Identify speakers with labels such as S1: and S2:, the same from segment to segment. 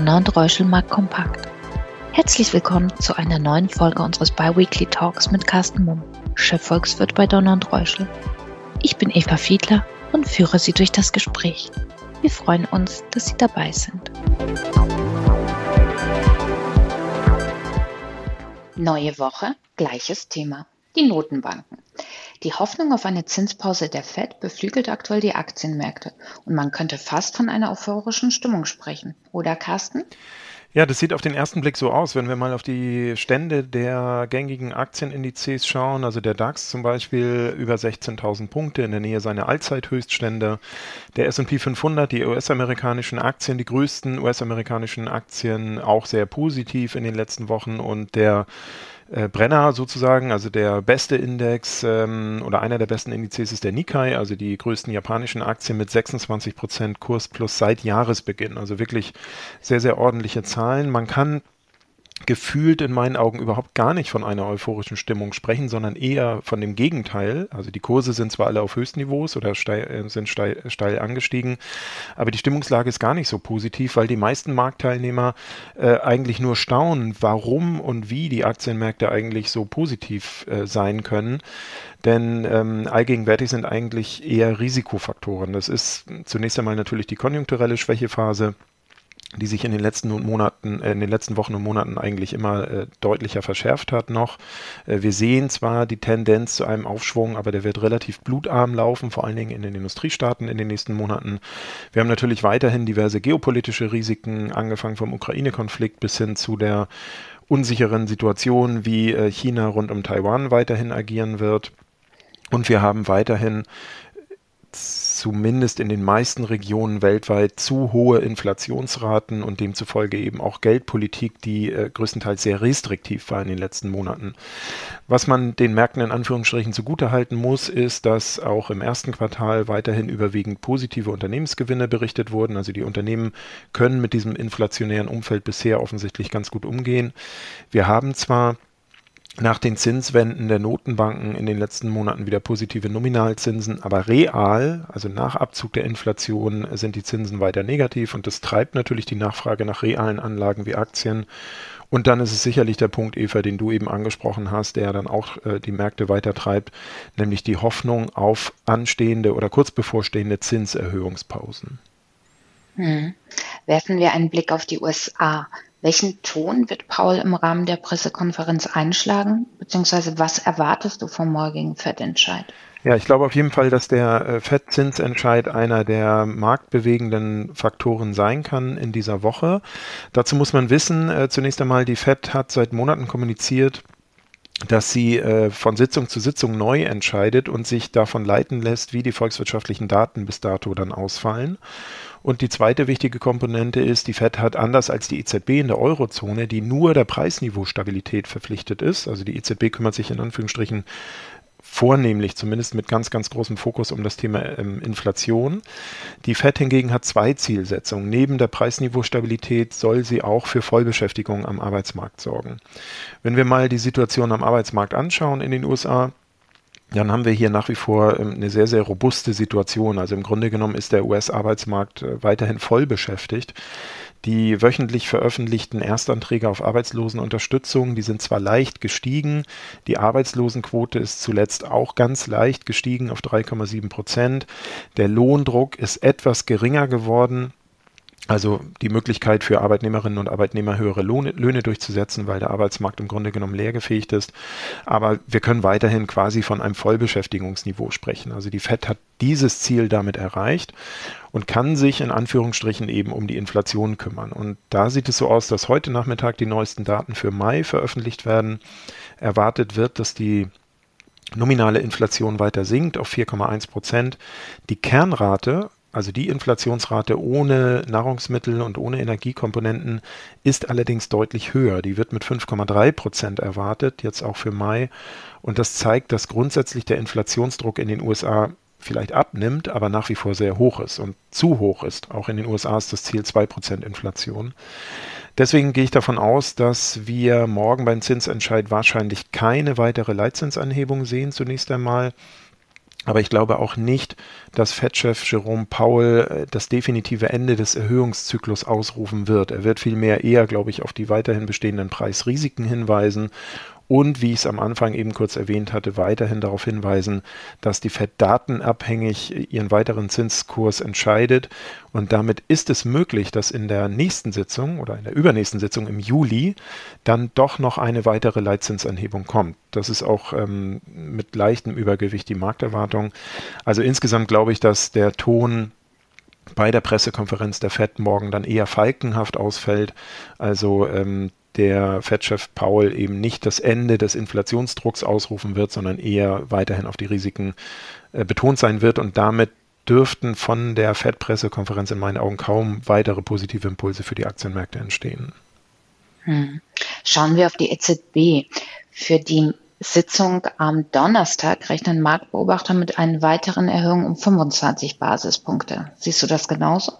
S1: Donner und Reuschel Markt Kompakt. Herzlich willkommen zu einer neuen Folge unseres Biweekly Talks mit Carsten Mumm, Chefvolkswirt bei Donner und Reuschel. Ich bin Eva Fiedler und führe Sie durch das Gespräch. Wir freuen uns, dass Sie dabei sind. Neue Woche, gleiches Thema. Die Notenbanken. Die Hoffnung auf eine Zinspause der Fed beflügelt aktuell die Aktienmärkte und man könnte fast von einer euphorischen Stimmung sprechen. Oder Carsten?
S2: Ja, das sieht auf den ersten Blick so aus, wenn wir mal auf die Stände der gängigen Aktienindizes schauen. Also der DAX zum Beispiel über 16.000 Punkte in der Nähe seiner Allzeithöchststände. Der S&P 500, die US-amerikanischen Aktien, die größten US-amerikanischen Aktien auch sehr positiv in den letzten Wochen und der äh, Brenner sozusagen, also der beste Index ähm, oder einer der besten Indizes ist der Nikkei, also die größten japanischen Aktien mit 26 Prozent Kurs plus seit Jahresbeginn. Also wirklich sehr, sehr ordentliche Zahlen. Man kann gefühlt in meinen Augen überhaupt gar nicht von einer euphorischen Stimmung sprechen, sondern eher von dem Gegenteil. Also die Kurse sind zwar alle auf Höchstniveaus oder steil, äh, sind steil, steil, angestiegen, aber die Stimmungslage ist gar nicht so positiv, weil die meisten Marktteilnehmer äh, eigentlich nur staunen, warum und wie die Aktienmärkte eigentlich so positiv äh, sein können. Denn ähm, allgegenwärtig sind eigentlich eher Risikofaktoren. Das ist zunächst einmal natürlich die konjunkturelle Schwächephase die sich in den letzten Monaten, äh, in den letzten Wochen und Monaten eigentlich immer äh, deutlicher verschärft hat noch. Äh, wir sehen zwar die Tendenz zu einem Aufschwung, aber der wird relativ blutarm laufen, vor allen Dingen in den Industriestaaten in den nächsten Monaten. Wir haben natürlich weiterhin diverse geopolitische Risiken, angefangen vom Ukraine-Konflikt bis hin zu der unsicheren Situation, wie China rund um Taiwan weiterhin agieren wird. Und wir haben weiterhin zumindest in den meisten Regionen weltweit zu hohe Inflationsraten und demzufolge eben auch Geldpolitik, die äh, größtenteils sehr restriktiv war in den letzten Monaten. Was man den Märkten in Anführungsstrichen zugutehalten muss, ist, dass auch im ersten Quartal weiterhin überwiegend positive Unternehmensgewinne berichtet wurden. Also die Unternehmen können mit diesem inflationären Umfeld bisher offensichtlich ganz gut umgehen. Wir haben zwar nach den Zinswenden der Notenbanken in den letzten Monaten wieder positive Nominalzinsen, aber real, also nach Abzug der Inflation, sind die Zinsen weiter negativ und das treibt natürlich die Nachfrage nach realen Anlagen wie Aktien. Und dann ist es sicherlich der Punkt, Eva, den du eben angesprochen hast, der dann auch äh, die Märkte weiter treibt, nämlich die Hoffnung auf anstehende oder kurz bevorstehende Zinserhöhungspausen.
S1: Hm. Werfen wir einen Blick auf die USA. Welchen Ton wird Paul im Rahmen der Pressekonferenz einschlagen? Beziehungsweise was erwartest du vom morgigen FED-Entscheid?
S2: Ja, ich glaube auf jeden Fall, dass der äh, FED-Zinsentscheid einer der marktbewegenden Faktoren sein kann in dieser Woche. Dazu muss man wissen, äh, zunächst einmal, die FED hat seit Monaten kommuniziert, dass sie äh, von Sitzung zu Sitzung neu entscheidet und sich davon leiten lässt, wie die volkswirtschaftlichen Daten bis dato dann ausfallen. Und die zweite wichtige Komponente ist, die Fed hat anders als die EZB in der Eurozone, die nur der Preisniveaustabilität verpflichtet ist. Also die EZB kümmert sich in Anführungsstrichen vornehmlich, zumindest mit ganz, ganz großem Fokus um das Thema ähm, Inflation. Die Fed hingegen hat zwei Zielsetzungen. Neben der Preisniveaustabilität soll sie auch für Vollbeschäftigung am Arbeitsmarkt sorgen. Wenn wir mal die Situation am Arbeitsmarkt anschauen in den USA, dann haben wir hier nach wie vor ähm, eine sehr, sehr robuste Situation. Also im Grunde genommen ist der US-Arbeitsmarkt äh, weiterhin voll beschäftigt. Die wöchentlich veröffentlichten Erstanträge auf Arbeitslosenunterstützung, die sind zwar leicht gestiegen, die Arbeitslosenquote ist zuletzt auch ganz leicht gestiegen auf 3,7 Prozent. Der Lohndruck ist etwas geringer geworden, also die Möglichkeit für Arbeitnehmerinnen und Arbeitnehmer höhere Lohne, Löhne durchzusetzen, weil der Arbeitsmarkt im Grunde genommen leergefähigt ist. Aber wir können weiterhin quasi von einem Vollbeschäftigungsniveau sprechen. Also die FED hat dieses Ziel damit erreicht und kann sich in Anführungsstrichen eben um die Inflation kümmern. Und da sieht es so aus, dass heute Nachmittag die neuesten Daten für Mai veröffentlicht werden. Erwartet wird, dass die nominale Inflation weiter sinkt auf 4,1 Prozent. Die Kernrate also die Inflationsrate ohne Nahrungsmittel und ohne Energiekomponenten ist allerdings deutlich höher. Die wird mit 5,3 Prozent erwartet, jetzt auch für Mai. Und das zeigt, dass grundsätzlich der Inflationsdruck in den USA vielleicht abnimmt, aber nach wie vor sehr hoch ist und zu hoch ist. Auch in den USA ist das Ziel 2 Prozent Inflation. Deswegen gehe ich davon aus, dass wir morgen beim Zinsentscheid wahrscheinlich keine weitere Leitzinsanhebung sehen, zunächst einmal. Aber ich glaube auch nicht, dass Fed-Chef Jerome Powell äh, das definitive Ende des Erhöhungszyklus ausrufen wird. Er wird vielmehr eher, glaube ich, auf die weiterhin bestehenden Preisrisiken hinweisen und, wie ich es am Anfang eben kurz erwähnt hatte, weiterhin darauf hinweisen, dass die Fed datenabhängig ihren weiteren Zinskurs entscheidet. Und damit ist es möglich, dass in der nächsten Sitzung oder in der übernächsten Sitzung im Juli dann doch noch eine weitere Leitzinsanhebung kommt. Das ist auch ähm, mit leichtem Übergewicht die Markterwartung. Also insgesamt glaube ich, dass der Ton bei der Pressekonferenz der FED morgen dann eher falkenhaft ausfällt. Also ähm, der Fed-Chef Paul eben nicht das Ende des Inflationsdrucks ausrufen wird, sondern eher weiterhin auf die Risiken äh, betont sein wird und damit dürften von der Fed-Pressekonferenz in meinen Augen kaum weitere positive Impulse für die Aktienmärkte entstehen.
S1: Hm. Schauen wir auf die EZB. Für die Sitzung am Donnerstag rechnen Marktbeobachter mit einer weiteren Erhöhung um 25 Basispunkte. Siehst du das genauso?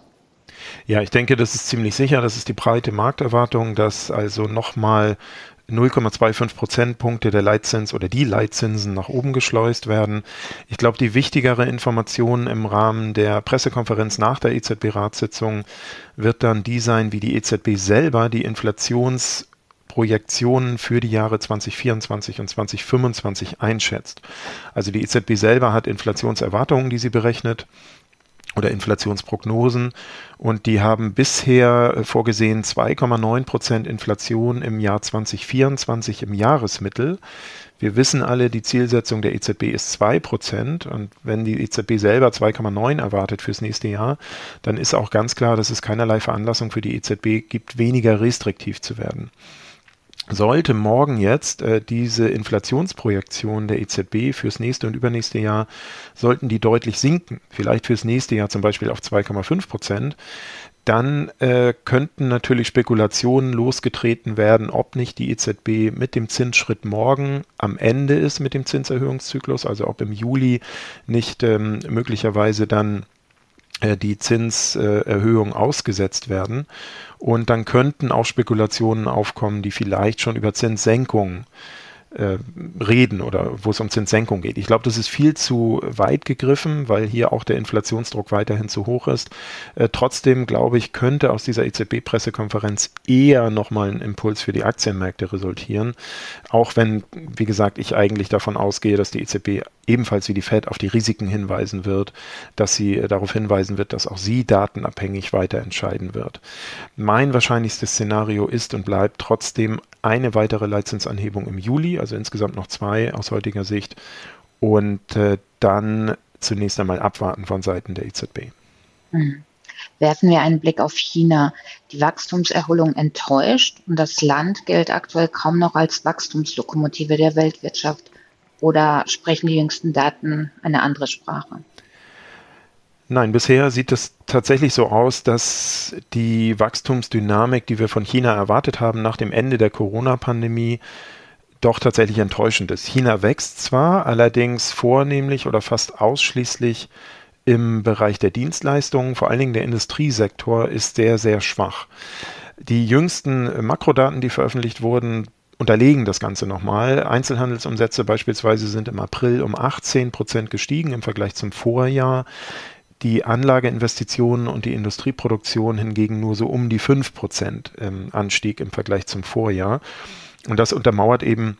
S2: Ja, ich denke, das ist ziemlich sicher. Das ist die breite Markterwartung, dass also nochmal 0,25 Prozentpunkte der Leitzins oder die Leitzinsen nach oben geschleust werden. Ich glaube, die wichtigere Information im Rahmen der Pressekonferenz nach der EZB-Ratssitzung wird dann die sein, wie die EZB selber die Inflationsprojektionen für die Jahre 2024 und 2025 einschätzt. Also die EZB selber hat Inflationserwartungen, die sie berechnet oder Inflationsprognosen. Und die haben bisher äh, vorgesehen 2,9 Prozent Inflation im Jahr 2024 im Jahresmittel. Wir wissen alle, die Zielsetzung der EZB ist 2 Prozent. Und wenn die EZB selber 2,9 erwartet fürs nächste Jahr, dann ist auch ganz klar, dass es keinerlei Veranlassung für die EZB gibt, weniger restriktiv zu werden sollte morgen jetzt äh, diese Inflationsprojektion der EZB fürs nächste und übernächste Jahr, sollten die deutlich sinken, vielleicht fürs nächste Jahr zum Beispiel auf 2,5 Prozent, dann äh, könnten natürlich Spekulationen losgetreten werden, ob nicht die EZB mit dem Zinsschritt morgen am Ende ist mit dem Zinserhöhungszyklus, also ob im Juli nicht ähm, möglicherweise dann die Zinserhöhung ausgesetzt werden. Und dann könnten auch Spekulationen aufkommen, die vielleicht schon über Zinssenkungen äh, reden oder wo es um Zinssenkung geht. Ich glaube, das ist viel zu weit gegriffen, weil hier auch der Inflationsdruck weiterhin zu hoch ist. Äh, trotzdem glaube ich, könnte aus dieser EZB-Pressekonferenz eher nochmal ein Impuls für die Aktienmärkte resultieren. Auch wenn, wie gesagt, ich eigentlich davon ausgehe, dass die EZB ebenfalls wie die Fed auf die Risiken hinweisen wird, dass sie äh, darauf hinweisen wird, dass auch sie datenabhängig weiter entscheiden wird. Mein wahrscheinlichstes Szenario ist und bleibt trotzdem eine weitere Leitzinsanhebung im Juli, also insgesamt noch zwei aus heutiger Sicht. Und äh, dann zunächst einmal abwarten von Seiten der EZB.
S1: Hm. Werfen wir einen Blick auf China. Die Wachstumserholung enttäuscht und das Land gilt aktuell kaum noch als Wachstumslokomotive der Weltwirtschaft. Oder sprechen die jüngsten Daten eine andere Sprache?
S2: Nein, bisher sieht es tatsächlich so aus, dass die Wachstumsdynamik, die wir von China erwartet haben nach dem Ende der Corona-Pandemie, doch tatsächlich enttäuschend ist. China wächst zwar, allerdings vornehmlich oder fast ausschließlich im Bereich der Dienstleistungen, vor allen Dingen der Industriesektor ist sehr, sehr schwach. Die jüngsten Makrodaten, die veröffentlicht wurden, unterlegen das Ganze nochmal. Einzelhandelsumsätze beispielsweise sind im April um 18 Prozent gestiegen im Vergleich zum Vorjahr die Anlageinvestitionen und die Industrieproduktion hingegen nur so um die 5% ähm, Anstieg im Vergleich zum Vorjahr. Und das untermauert eben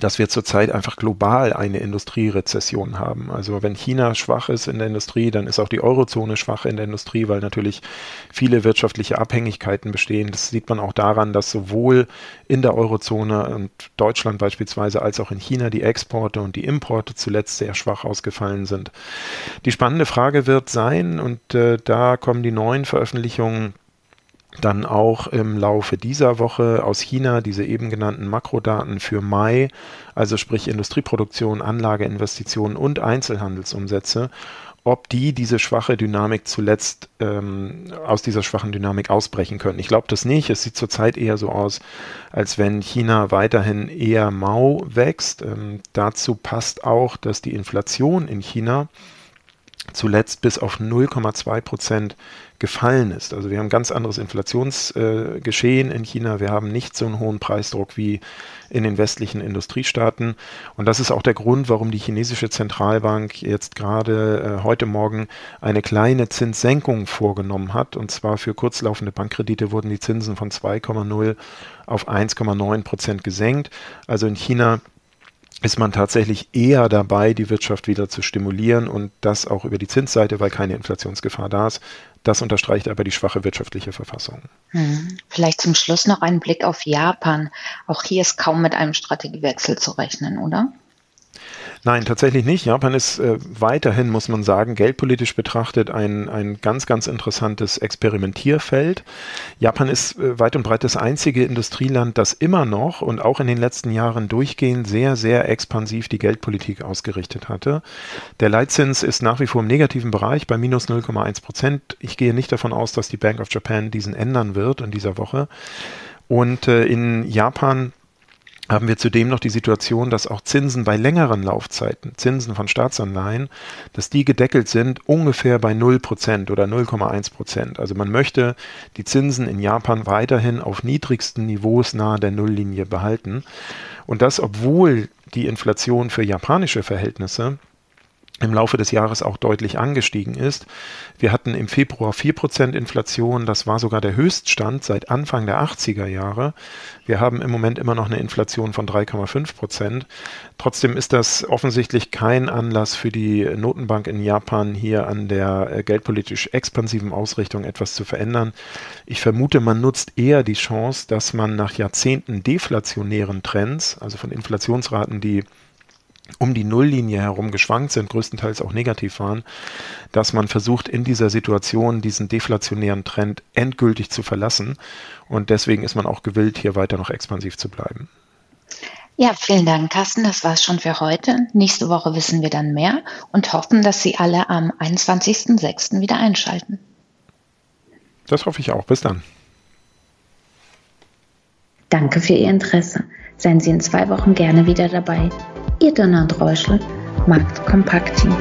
S2: dass wir zurzeit einfach global eine Industrierezession haben. Also wenn China schwach ist in der Industrie, dann ist auch die Eurozone schwach in der Industrie, weil natürlich viele wirtschaftliche Abhängigkeiten bestehen. Das sieht man auch daran, dass sowohl in der Eurozone und Deutschland beispielsweise als auch in China die Exporte und die Importe zuletzt sehr schwach ausgefallen sind. Die spannende Frage wird sein, und äh, da kommen die neuen Veröffentlichungen dann auch im Laufe dieser Woche aus China diese eben genannten Makrodaten für Mai, also sprich Industrieproduktion, Anlageinvestitionen und Einzelhandelsumsätze, ob die diese schwache Dynamik zuletzt ähm, aus dieser schwachen Dynamik ausbrechen können. Ich glaube das nicht. Es sieht zurzeit eher so aus, als wenn China weiterhin eher mau wächst. Ähm, dazu passt auch, dass die Inflation in China zuletzt bis auf 0,2 Prozent gefallen ist. Also wir haben ein ganz anderes Inflationsgeschehen äh, in China. Wir haben nicht so einen hohen Preisdruck wie in den westlichen Industriestaaten. Und das ist auch der Grund, warum die chinesische Zentralbank jetzt gerade äh, heute Morgen eine kleine Zinssenkung vorgenommen hat. Und zwar für kurzlaufende Bankkredite wurden die Zinsen von 2,0 auf 1,9 Prozent gesenkt. Also in China ist man tatsächlich eher dabei, die Wirtschaft wieder zu stimulieren und das auch über die Zinsseite, weil keine Inflationsgefahr da ist. Das unterstreicht aber die schwache wirtschaftliche Verfassung.
S1: Hm. Vielleicht zum Schluss noch ein Blick auf Japan. Auch hier ist kaum mit einem Strategiewechsel zu rechnen, oder?
S2: Nein, tatsächlich nicht. Japan ist äh, weiterhin, muss man sagen, geldpolitisch betrachtet ein, ein ganz, ganz interessantes Experimentierfeld. Japan ist äh, weit und breit das einzige Industrieland, das immer noch und auch in den letzten Jahren durchgehend sehr, sehr expansiv die Geldpolitik ausgerichtet hatte. Der Leitzins ist nach wie vor im negativen Bereich bei minus 0,1 Prozent. Ich gehe nicht davon aus, dass die Bank of Japan diesen ändern wird in dieser Woche. Und äh, in Japan haben wir zudem noch die Situation, dass auch Zinsen bei längeren Laufzeiten, Zinsen von Staatsanleihen, dass die gedeckelt sind ungefähr bei 0% oder 0,1%. Also man möchte die Zinsen in Japan weiterhin auf niedrigsten Niveaus nahe der Nulllinie behalten. Und das, obwohl die Inflation für japanische Verhältnisse im Laufe des Jahres auch deutlich angestiegen ist. Wir hatten im Februar 4% Inflation, das war sogar der Höchststand seit Anfang der 80er Jahre. Wir haben im Moment immer noch eine Inflation von 3,5%. Trotzdem ist das offensichtlich kein Anlass für die Notenbank in Japan, hier an der äh, geldpolitisch expansiven Ausrichtung etwas zu verändern. Ich vermute, man nutzt eher die Chance, dass man nach Jahrzehnten deflationären Trends, also von Inflationsraten, die um die Nulllinie herum geschwankt sind, größtenteils auch negativ waren, dass man versucht, in dieser Situation diesen deflationären Trend endgültig zu verlassen. Und deswegen ist man auch gewillt, hier weiter noch expansiv zu bleiben.
S1: Ja, vielen Dank, Carsten. Das war's schon für heute. Nächste Woche wissen wir dann mehr und hoffen, dass Sie alle am 21.06. wieder einschalten.
S2: Das hoffe ich auch. Bis dann.
S1: Danke für Ihr Interesse. Seien Sie in zwei Wochen gerne wieder dabei. Ihr Donner und Räuschel, Markt Kompakt Team.